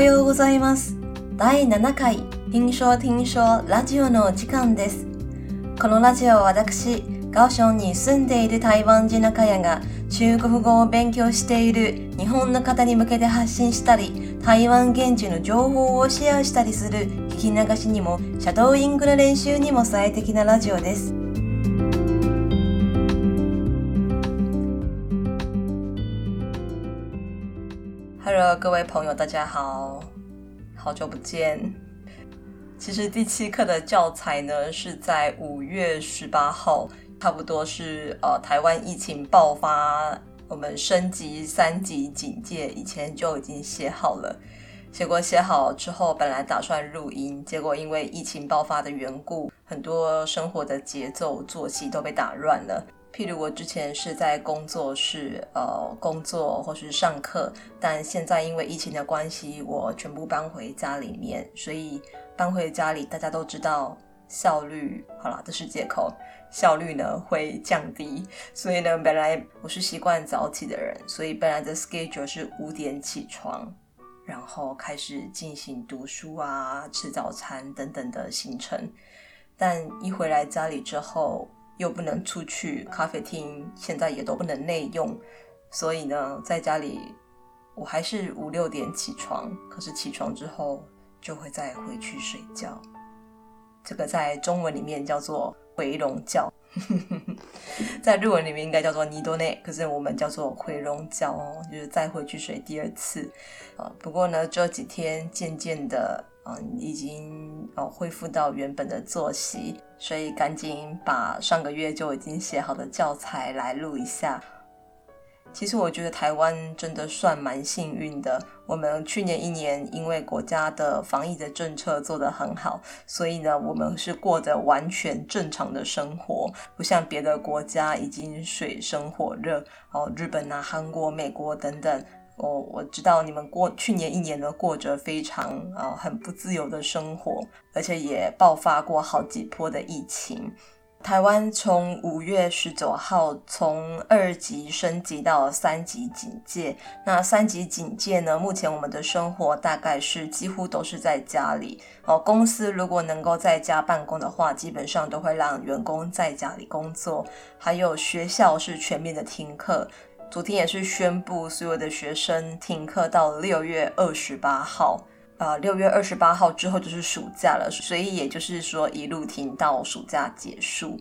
はようございます。第7回听说听说ラジオの时间です。このラジオは私、高雄に住んでいる台湾人のかやが中国语を勉强している日本の方に向けて発信したり、台湾现地の情报をシェアしたりする闻き流しにもシャドーイングの练习にも最适なラジオです。各位朋友，大家好，好久不见。其实第七课的教材呢，是在五月十八号，差不多是呃台湾疫情爆发，我们升级三级警戒以前就已经写好了。结果写好之后，本来打算录音，结果因为疫情爆发的缘故，很多生活的节奏作息都被打乱了。譬如我之前是在工作室呃工作或是上课，但现在因为疫情的关系，我全部搬回家里面，所以搬回家里，大家都知道效率好啦，这是借口，效率呢会降低。所以呢，本来我是习惯早起的人，所以本来的 schedule 是五点起床，然后开始进行读书啊、吃早餐等等的行程，但一回来家里之后。又不能出去咖啡厅，现在也都不能内用，所以呢，在家里我还是五六点起床，可是起床之后就会再回去睡觉。这个在中文里面叫做回笼觉，在日文里面应该叫做二度寝，可是我们叫做回笼觉哦，就是再回去睡第二次。啊，不过呢，这几天渐渐的。嗯，已经哦恢复到原本的作息，所以赶紧把上个月就已经写好的教材来录一下。其实我觉得台湾真的算蛮幸运的，我们去年一年因为国家的防疫的政策做得很好，所以呢，我们是过着完全正常的生活，不像别的国家已经水深火热哦，日本啊、韩国、美国等等。哦，我知道你们过去年一年呢，过着非常啊、很不自由的生活，而且也爆发过好几波的疫情。台湾从五月十九号从二级升级到三级警戒。那三级警戒呢，目前我们的生活大概是几乎都是在家里。哦，公司如果能够在家办公的话，基本上都会让员工在家里工作。还有学校是全面的停课。昨天也是宣布所有的学生停课到六月二十八号，啊、呃，六月二十八号之后就是暑假了，所以也就是说一路停到暑假结束。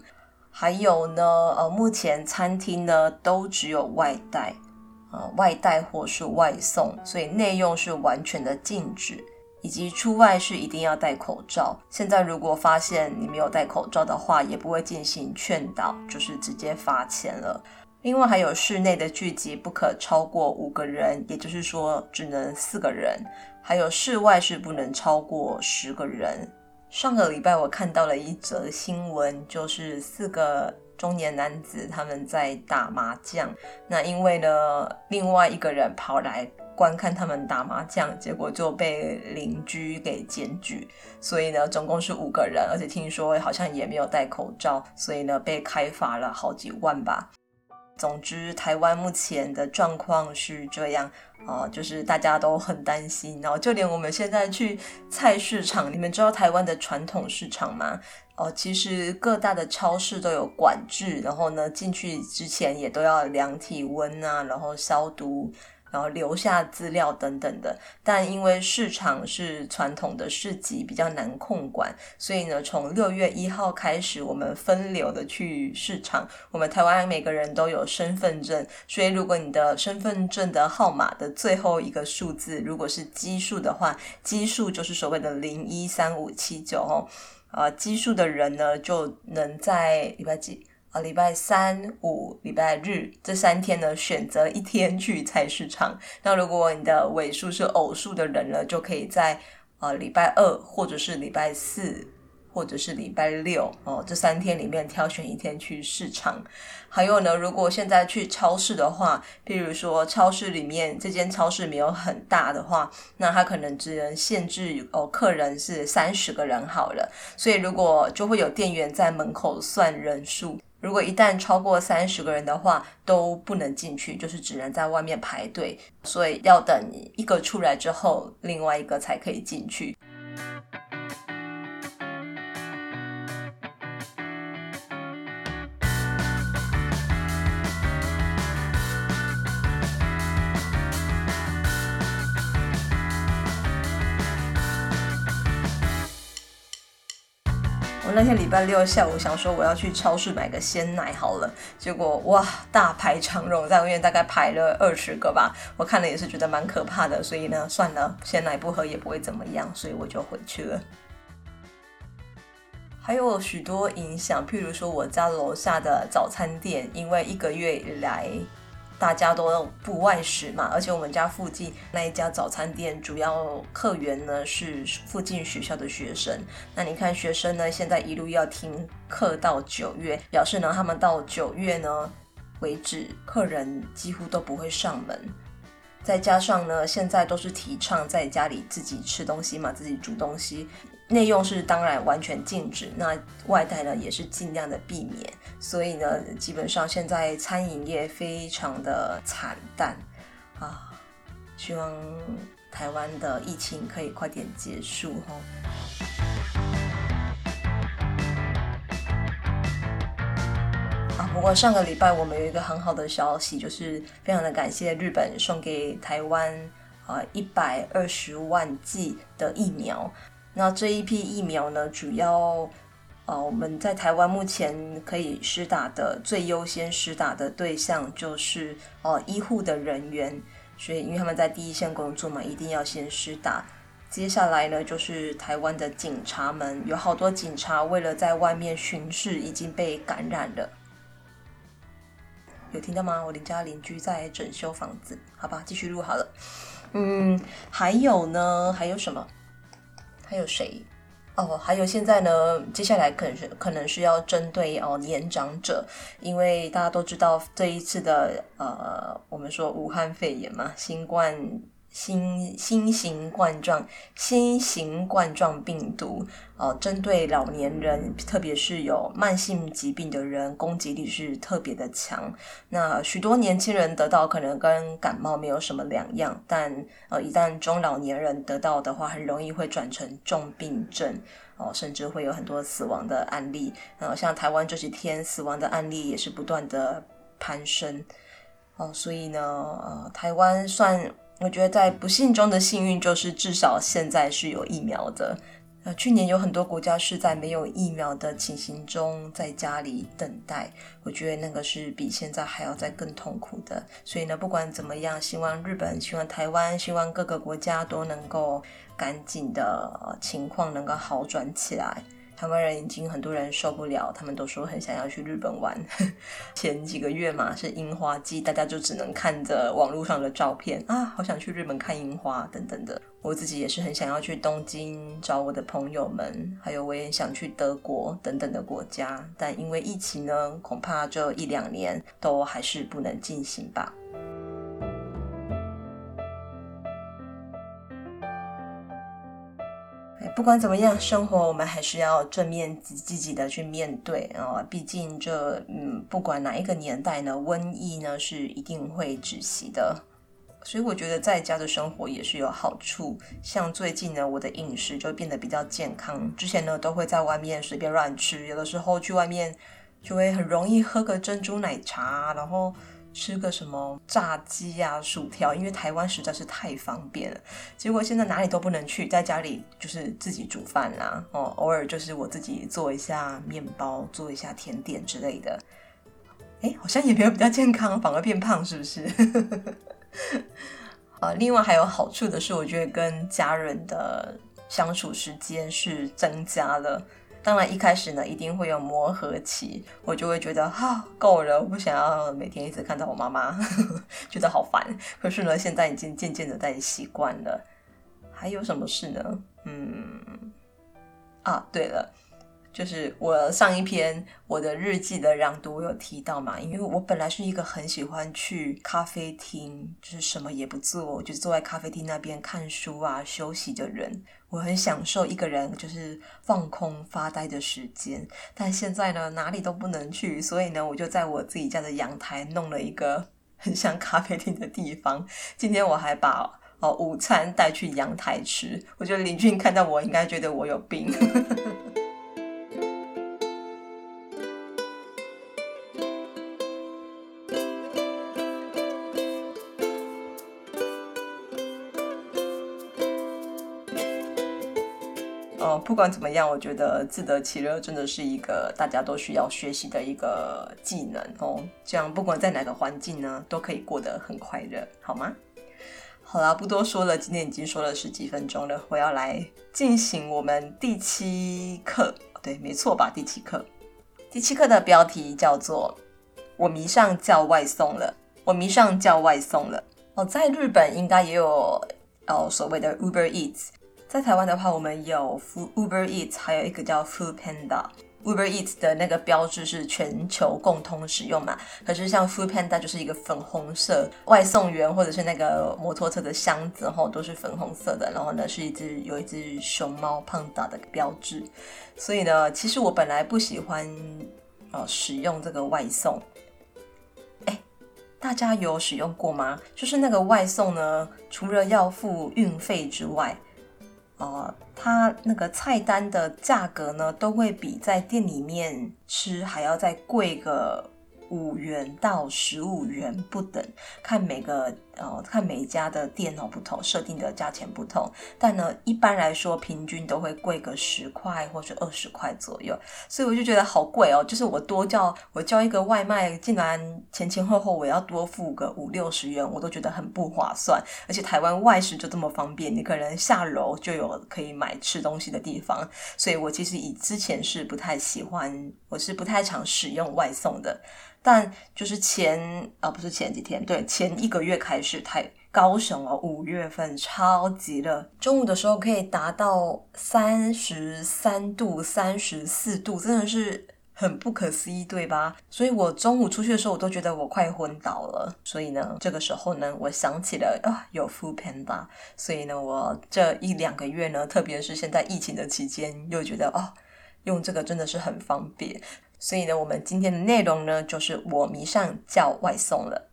还有呢，呃，目前餐厅呢都只有外带，呃，外带或是外送，所以内用是完全的禁止，以及出外是一定要戴口罩。现在如果发现你没有戴口罩的话，也不会进行劝导，就是直接罚钱了。另外还有室内的聚集不可超过五个人，也就是说只能四个人。还有室外是不能超过十个人。上个礼拜我看到了一则新闻，就是四个中年男子他们在打麻将。那因为呢，另外一个人跑来观看他们打麻将，结果就被邻居给检举。所以呢，总共是五个人，而且听说好像也没有戴口罩，所以呢被开罚了好几万吧。总之，台湾目前的状况是这样啊、呃，就是大家都很担心，然后就连我们现在去菜市场，你们知道台湾的传统市场吗？哦、其实各大的超市都有管制，然后呢，进去之前也都要量体温啊，然后消毒。然后留下资料等等的，但因为市场是传统的市集，比较难控管，所以呢，从六月一号开始，我们分流的去市场。我们台湾每个人都有身份证，所以如果你的身份证的号码的最后一个数字如果是奇数的话，奇数就是所谓的零一三五七九哦，啊，奇数的人呢就能在礼拜几？啊，礼拜三、五、礼拜日这三天呢，选择一天去菜市场。那如果你的尾数是偶数的人呢，就可以在呃礼拜二，或者是礼拜四，或者是礼拜六哦，这三天里面挑选一天去市场。还有呢，如果现在去超市的话，譬如说超市里面这间超市没有很大的话，那它可能只能限制哦客人是三十个人好了。所以如果就会有店员在门口算人数。如果一旦超过三十个人的话，都不能进去，就是只能在外面排队，所以要等一个出来之后，另外一个才可以进去。那天礼拜六下午想说我要去超市买个鲜奶好了，结果哇，大排长龙，在外面大概排了二十个吧，我看了也是觉得蛮可怕的，所以呢，算了，鲜奶不喝也不会怎么样，所以我就回去了。还有许多影响，譬如说我家楼下的早餐店，因为一个月以来。大家都不外食嘛，而且我们家附近那一家早餐店主要客源呢是附近学校的学生。那你看学生呢，现在一路要停课到九月，表示呢他们到九月呢为止，客人几乎都不会上门。再加上呢，现在都是提倡在家里自己吃东西嘛，自己煮东西。内用是当然完全禁止，那外带呢也是尽量的避免，所以呢，基本上现在餐饮业非常的惨淡啊，希望台湾的疫情可以快点结束哈。啊，不过上个礼拜我们有一个很好的消息，就是非常的感谢日本送给台湾啊一百二十万剂的疫苗。那这一批疫苗呢，主要呃，我们在台湾目前可以施打的最优先施打的对象就是呃医护的人员，所以因为他们在第一线工作嘛，一定要先施打。接下来呢，就是台湾的警察们，有好多警察为了在外面巡视，已经被感染了。有听到吗？我邻家邻居在整修房子，好吧，继续录好了。嗯，还有呢，还有什么？还有谁？哦，还有现在呢，接下来可能是可能是要针对哦年长者，因为大家都知道这一次的呃，我们说武汉肺炎嘛，新冠。新新型冠状新型冠状病毒哦，针对老年人，特别是有慢性疾病的人，攻击力是特别的强。那许多年轻人得到可能跟感冒没有什么两样，但呃，一旦中老年人得到的话，很容易会转成重病症哦，甚至会有很多死亡的案例。呃，像台湾这几天死亡的案例也是不断的攀升哦，所以呢，呃，台湾算。我觉得在不幸中的幸运，就是至少现在是有疫苗的。呃，去年有很多国家是在没有疫苗的情形中在家里等待，我觉得那个是比现在还要再更痛苦的。所以呢，不管怎么样，希望日本、希望台湾、希望各个国家都能够赶紧的情况能够好转起来。台湾人已经很多人受不了，他们都说很想要去日本玩。前几个月嘛，是樱花季，大家就只能看着网络上的照片啊，好想去日本看樱花等等的。我自己也是很想要去东京找我的朋友们，还有我也想去德国等等的国家，但因为疫情呢，恐怕这一两年都还是不能进行吧。不管怎么样，生活我们还是要正面积极的去面对啊！毕竟这嗯，不管哪一个年代呢，瘟疫呢是一定会止息的。所以我觉得在家的生活也是有好处。像最近呢，我的饮食就变得比较健康。之前呢，都会在外面随便乱吃，有的时候去外面就会很容易喝个珍珠奶茶，然后。吃个什么炸鸡啊、薯条，因为台湾实在是太方便了。结果现在哪里都不能去，在家里就是自己煮饭啦。哦，偶尔就是我自己做一下面包，做一下甜点之类的。哎，好像也没有比较健康，反而变胖，是不是？啊，另外还有好处的是，我觉得跟家人的相处时间是增加了。当然，一开始呢，一定会有磨合期，我就会觉得哈够了，我不想要每天一直看到我妈妈，觉得好烦。可是呢，现在已经渐渐的在习惯了。还有什么事呢？嗯，啊，对了，就是我上一篇我的日记的朗读有提到嘛，因为我本来是一个很喜欢去咖啡厅，就是什么也不做，就坐在咖啡厅那边看书啊、休息的人。我很享受一个人就是放空发呆的时间。但现在呢，哪里都不能去，所以呢，我就在我自己家的阳台弄了一个很像咖啡厅的地方。今天我还把哦午餐带去阳台吃，我觉得邻居看到我应该觉得我有病。不管怎么样，我觉得自得其乐真的是一个大家都需要学习的一个技能哦。这样不管在哪个环境呢，都可以过得很快乐，好吗？好啦，不多说了，今天已经说了十几分钟了，我要来进行我们第七课。对，没错吧？第七课，第七课的标题叫做“我迷上叫外送了”。我迷上叫外送了哦，在日本应该也有哦所谓的 Uber Eats。在台湾的话，我们有 Uber Eats，还有一个叫 Food Panda。Uber Eats 的那个标志是全球共通使用嘛？可是像 Food Panda 就是一个粉红色外送员或者是那个摩托车的箱子，吼，都是粉红色的。然后呢，是一只有一只熊猫 Panda 的标志。所以呢，其实我本来不喜欢呃使用这个外送。哎，大家有使用过吗？就是那个外送呢，除了要付运费之外，呃，它那个菜单的价格呢，都会比在店里面吃还要再贵个五元到十五元不等，看每个呃看每一家的店哦不同，设定的价钱不同，但呢一般来说平均都会贵个十块或者二十块左右，所以我就觉得好贵哦，就是我多叫我叫一个外卖，竟然前前后后我要多付个五六十元，我都觉得很不划算，而且台湾外食就这么方便，你可能下楼就有可以买吃东西的地方，所以我其实以之前是不太喜欢，我是不太常使用外送的。但就是前啊，不是前几天，对，前一个月开始，是太高雄哦，五月份超级热，中午的时候可以达到三十三度、三十四度，真的是很不可思议，对吧？所以我中午出去的时候，我都觉得我快昏倒了。所以呢，这个时候呢，我想起了啊，有 Foodpanda，所以呢，我这一两个月呢，特别是现在疫情的期间，又觉得哦，用这个真的是很方便。所以呢，我们今天的内容呢，就是我迷上叫外送了。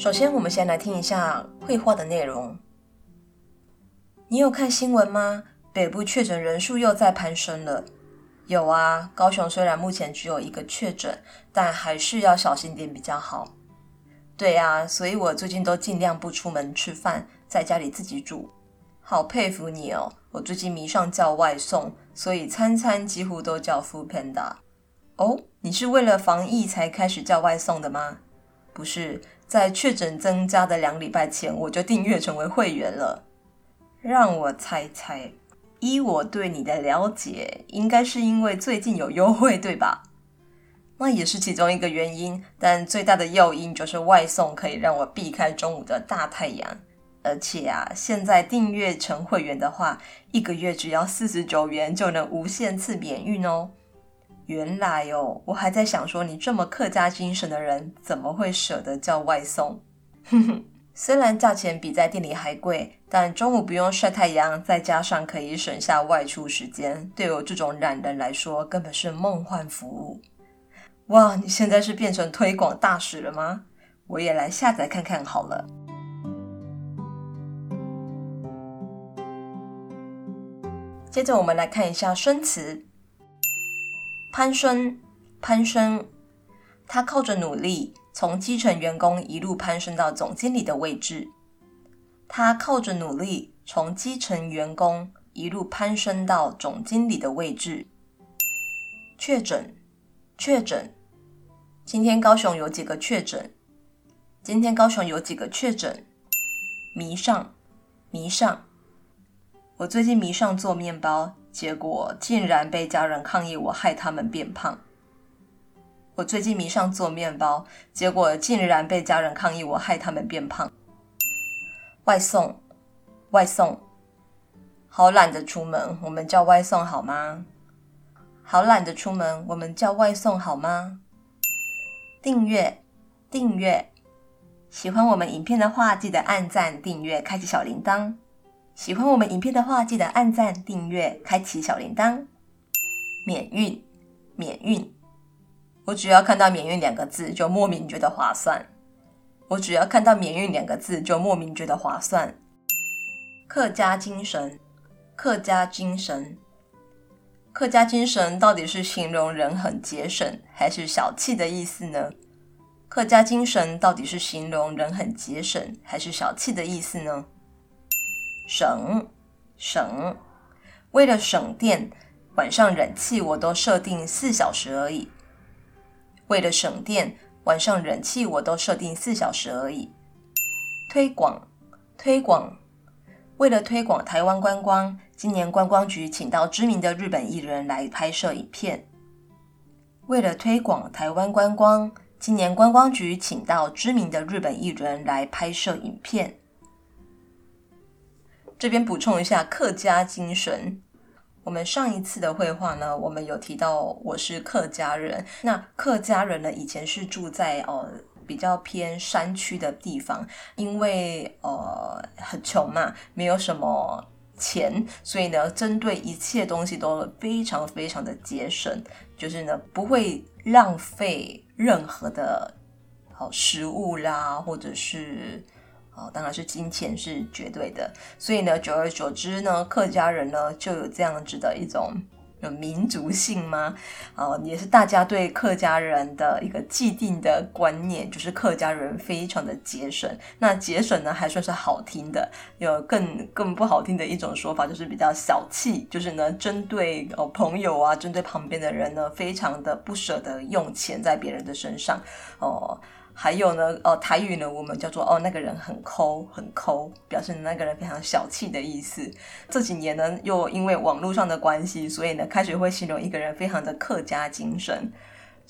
首先，我们先来听一下绘画的内容。你有看新闻吗？北部确诊人数又在攀升了。有啊，高雄虽然目前只有一个确诊，但还是要小心点比较好。对啊，所以我最近都尽量不出门吃饭，在家里自己煮。好佩服你哦！我最近迷上叫外送，所以餐餐几乎都叫 Foodpanda。哦，你是为了防疫才开始叫外送的吗？不是，在确诊增加的两礼拜前，我就订阅成为会员了。让我猜猜，依我对你的了解，应该是因为最近有优惠，对吧？那也是其中一个原因，但最大的诱因就是外送可以让我避开中午的大太阳，而且啊，现在订阅成会员的话，一个月只要四十九元就能无限次免运哦。原来哦，我还在想说，你这么客家精神的人，怎么会舍得叫外送？哼哼，虽然价钱比在店里还贵，但中午不用晒太阳，再加上可以省下外出时间，对我这种懒人来说，根本是梦幻服务。哇，你现在是变成推广大使了吗？我也来下载看看好了。接着我们来看一下生词，攀升，攀升，他靠着努力从基层员工一路攀升到总经理的位置。他靠着努力从基层员工一路攀升到总经理的位置。确诊，确诊。今天高雄有几个确诊？今天高雄有几个确诊？迷上，迷上。我最近迷上做面包，结果竟然被家人抗议我害他们变胖。我最近迷上做面包，结果竟然被家人抗议我害他们变胖。外送，外送，好懒得出门，我们叫外送好吗？好懒得出门，我们叫外送好吗？订阅，订阅，喜欢我们影片的话，记得按赞、订阅、开启小铃铛。喜欢我们影片的话，记得按赞、订阅、开启小铃铛。免运，免运。我只要看到“免运”两个字，就莫名觉得划算。我只要看到“免运”两个字，就莫名觉得划算。客家精神，客家精神，客家精神到底是形容人很节省，还是小气的意思呢？客家精神到底是形容人很节省，还是小气的意思呢？省，省，为了省电，晚上冷气我都设定四小时而已。为了省电，晚上冷气我都设定四小时而已。推广，推广，为了推广台湾观光，今年观光局请到知名的日本艺人来拍摄影片。为了推广台湾观光，今年观光局请到知名的日本艺人来拍摄影片。这边补充一下客家精神。我们上一次的绘画呢，我们有提到我是客家人。那客家人呢，以前是住在呃比较偏山区的地方，因为呃很穷嘛，没有什么钱，所以呢，针对一切东西都非常非常的节省，就是呢不会浪费任何的好食物啦，或者是。哦，当然是金钱是绝对的，所以呢，久而久之呢，客家人呢就有这样子的一种有民族性吗？哦，也是大家对客家人的一个既定的观念，就是客家人非常的节省。那节省呢还算是好听的，有更更不好听的一种说法，就是比较小气，就是呢针对哦朋友啊，针对旁边的人呢，非常的不舍得用钱在别人的身上哦。还有呢，哦，台语呢，我们叫做哦，那个人很抠，很抠，表示那个人非常小气的意思。这几年呢，又因为网络上的关系，所以呢，开始会形容一个人非常的客家精神。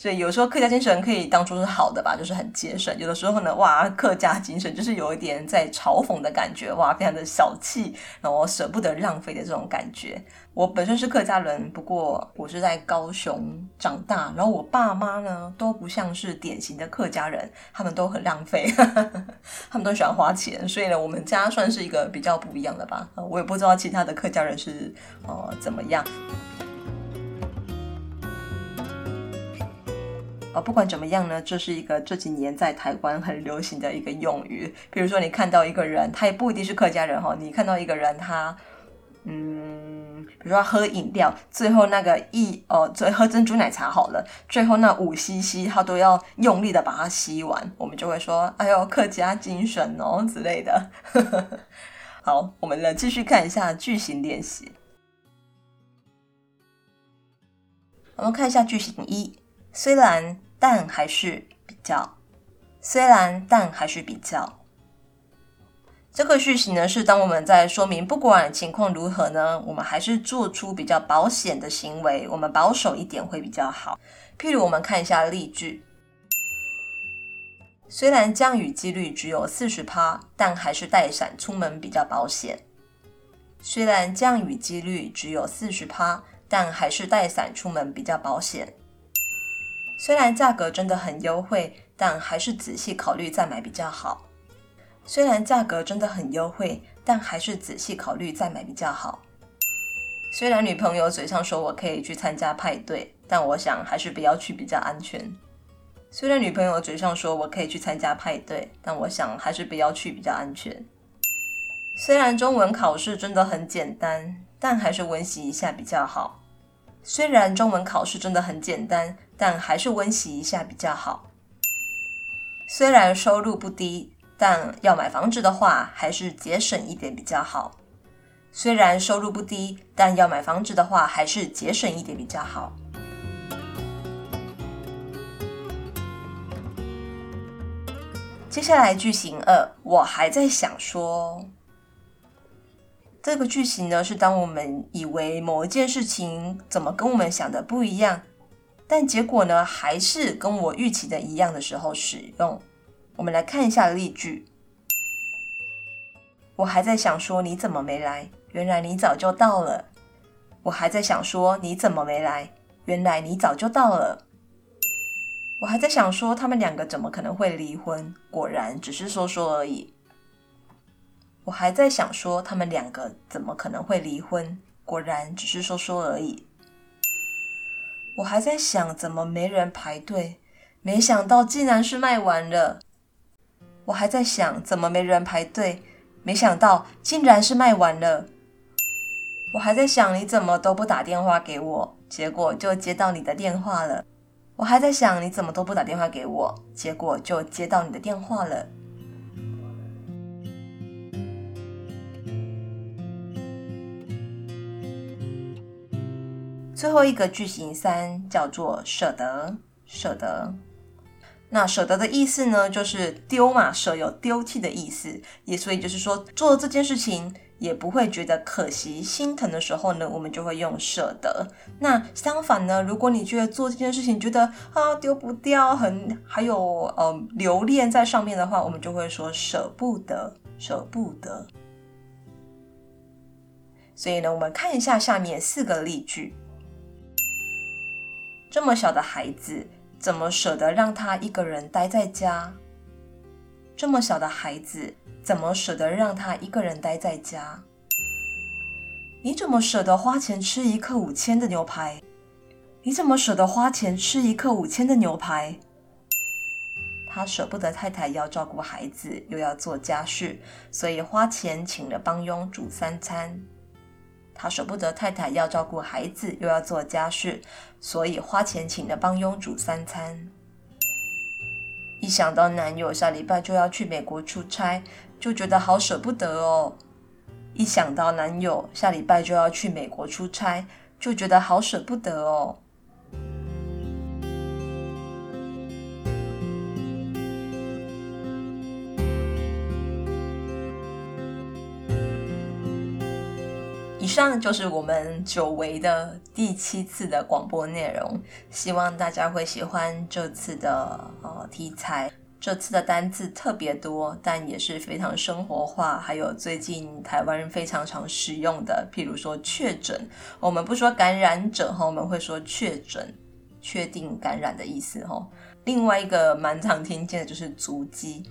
所以有时候客家精神可以当作是好的吧，就是很节省。有的时候呢，哇，客家精神就是有一点在嘲讽的感觉，哇，非常的小气，然后舍不得浪费的这种感觉。我本身是客家人，不过我是在高雄长大，然后我爸妈呢都不像是典型的客家人，他们都很浪费，他们都喜欢花钱，所以呢，我们家算是一个比较不一样的吧。我也不知道其他的客家人是呃怎么样。啊，不管怎么样呢，这是一个这几年在台湾很流行的一个用语。比如说，你看到一个人，他也不一定是客家人哈，你看到一个人，他，嗯，比如说喝饮料，最后那个一哦，最喝珍珠奶茶好了，最后那五 CC 他都要用力的把它吸完，我们就会说，哎呦，客家精神哦之类的。好，我们来继续看一下句型练习。我们看一下句型一。虽然，但还是比较。虽然，但还是比较。这个句型呢，是当我们在说明不管情况如何呢，我们还是做出比较保险的行为，我们保守一点会比较好。譬如，我们看一下例句：虽然降雨几率只有四十趴，但还是带伞出门比较保险。虽然降雨几率只有四十趴，但还是带伞出门比较保险。虽然价格真的很优惠，但还是仔细考虑再买比较好。虽然价格真的很优惠，但还是仔细考虑再买比较好。虽然女朋友嘴上说我可以去参加派对，但我想还是不要去比较安全。虽然女朋友嘴上说我可以去参加派对，但我想还是不要去比较安全。虽然中文考试真的很简单，但还是温习一下比较好。虽然中文考试真的很简单，但还是温习一下比较好。虽然收入不低，但要买房子的话，还是节省一点比较好。虽然收入不低，但要买房子的话，还是节省一点比较好。接下来句型二，我还在想说。这个句型呢，是当我们以为某一件事情怎么跟我们想的不一样，但结果呢，还是跟我预期的一样的时候使用。我们来看一下例句。我还在想说你怎么没来，原来你早就到了。我还在想说你怎么没来，原来你早就到了。我还在想说他们两个怎么可能会离婚，果然只是说说而已。我还在想说他们两个怎么可能会离婚，果然只是说说而已。我还在想怎么没人排队，没想到竟然是卖完了。我还在想怎么没人排队，没想到竟然是卖完了。我还在想你怎么都不打电话给我，结果就接到你的电话了。我还在想你怎么都不打电话给我，结果就接到你的电话了。最后一个句型三叫做舍得，舍得。那舍得的意思呢，就是丢嘛，舍有丢弃的意思，也所以就是说做这件事情也不会觉得可惜、心疼的时候呢，我们就会用舍得。那相反呢，如果你觉得做这件事情觉得啊丢不掉，很还有呃留恋在上面的话，我们就会说舍不得，舍不得。所以呢，我们看一下下面四个例句。这么小的孩子，怎么舍得让他一个人待在家？这么小的孩子，怎么舍得让他一个人待在家？你怎么舍得花钱吃一克五千的牛排？你怎么舍得花钱吃一克五千的牛排？他舍不得太太要照顾孩子，又要做家事，所以花钱请了帮佣煮三餐。他舍不得太太要照顾孩子，又要做家事，所以花钱请了帮佣煮三餐。一想到男友下礼拜就要去美国出差，就觉得好舍不得哦。一想到男友下礼拜就要去美国出差，就觉得好舍不得哦。以上就是我们久违的第七次的广播内容，希望大家会喜欢这次的呃题材。这次的单字特别多，但也是非常生活化，还有最近台湾人非常常使用的，譬如说确诊，我们不说感染者哈，我们会说确诊，确定感染的意思哈。另外一个蛮常听见的就是足迹。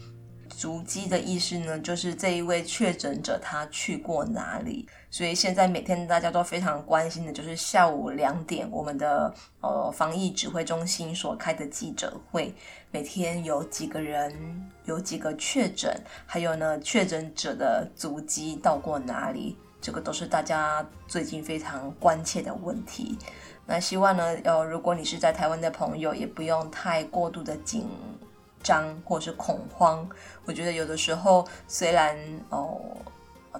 足迹的意思呢，就是这一位确诊者他去过哪里。所以现在每天大家都非常关心的就是下午两点我们的呃防疫指挥中心所开的记者会，每天有几个人，有几个确诊，还有呢确诊者的足迹到过哪里，这个都是大家最近非常关切的问题。那希望呢，呃，如果你是在台湾的朋友，也不用太过度的紧张或是恐慌，我觉得有的时候虽然哦，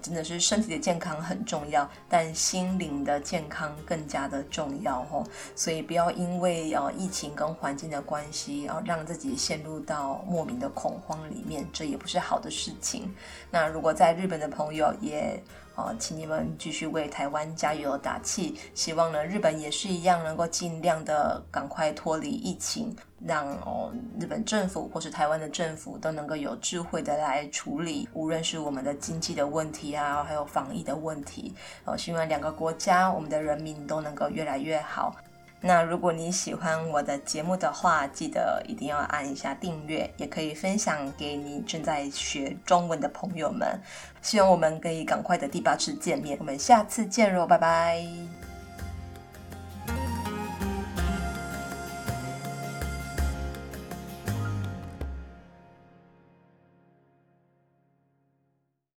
真的是身体的健康很重要，但心灵的健康更加的重要哦。所以不要因为呃疫情跟环境的关系，然后让自己陷入到莫名的恐慌里面，这也不是好的事情。那如果在日本的朋友也。哦，请你们继续为台湾加油打气。希望呢，日本也是一样，能够尽量的赶快脱离疫情，让哦日本政府或是台湾的政府都能够有智慧的来处理，无论是我们的经济的问题啊，还有防疫的问题。哦，希望两个国家，我们的人民都能够越来越好。那如果你喜欢我的节目的话，记得一定要按一下订阅，也可以分享给你正在学中文的朋友们。希望我们可以赶快的第八次见面，我们下次见喽，拜拜。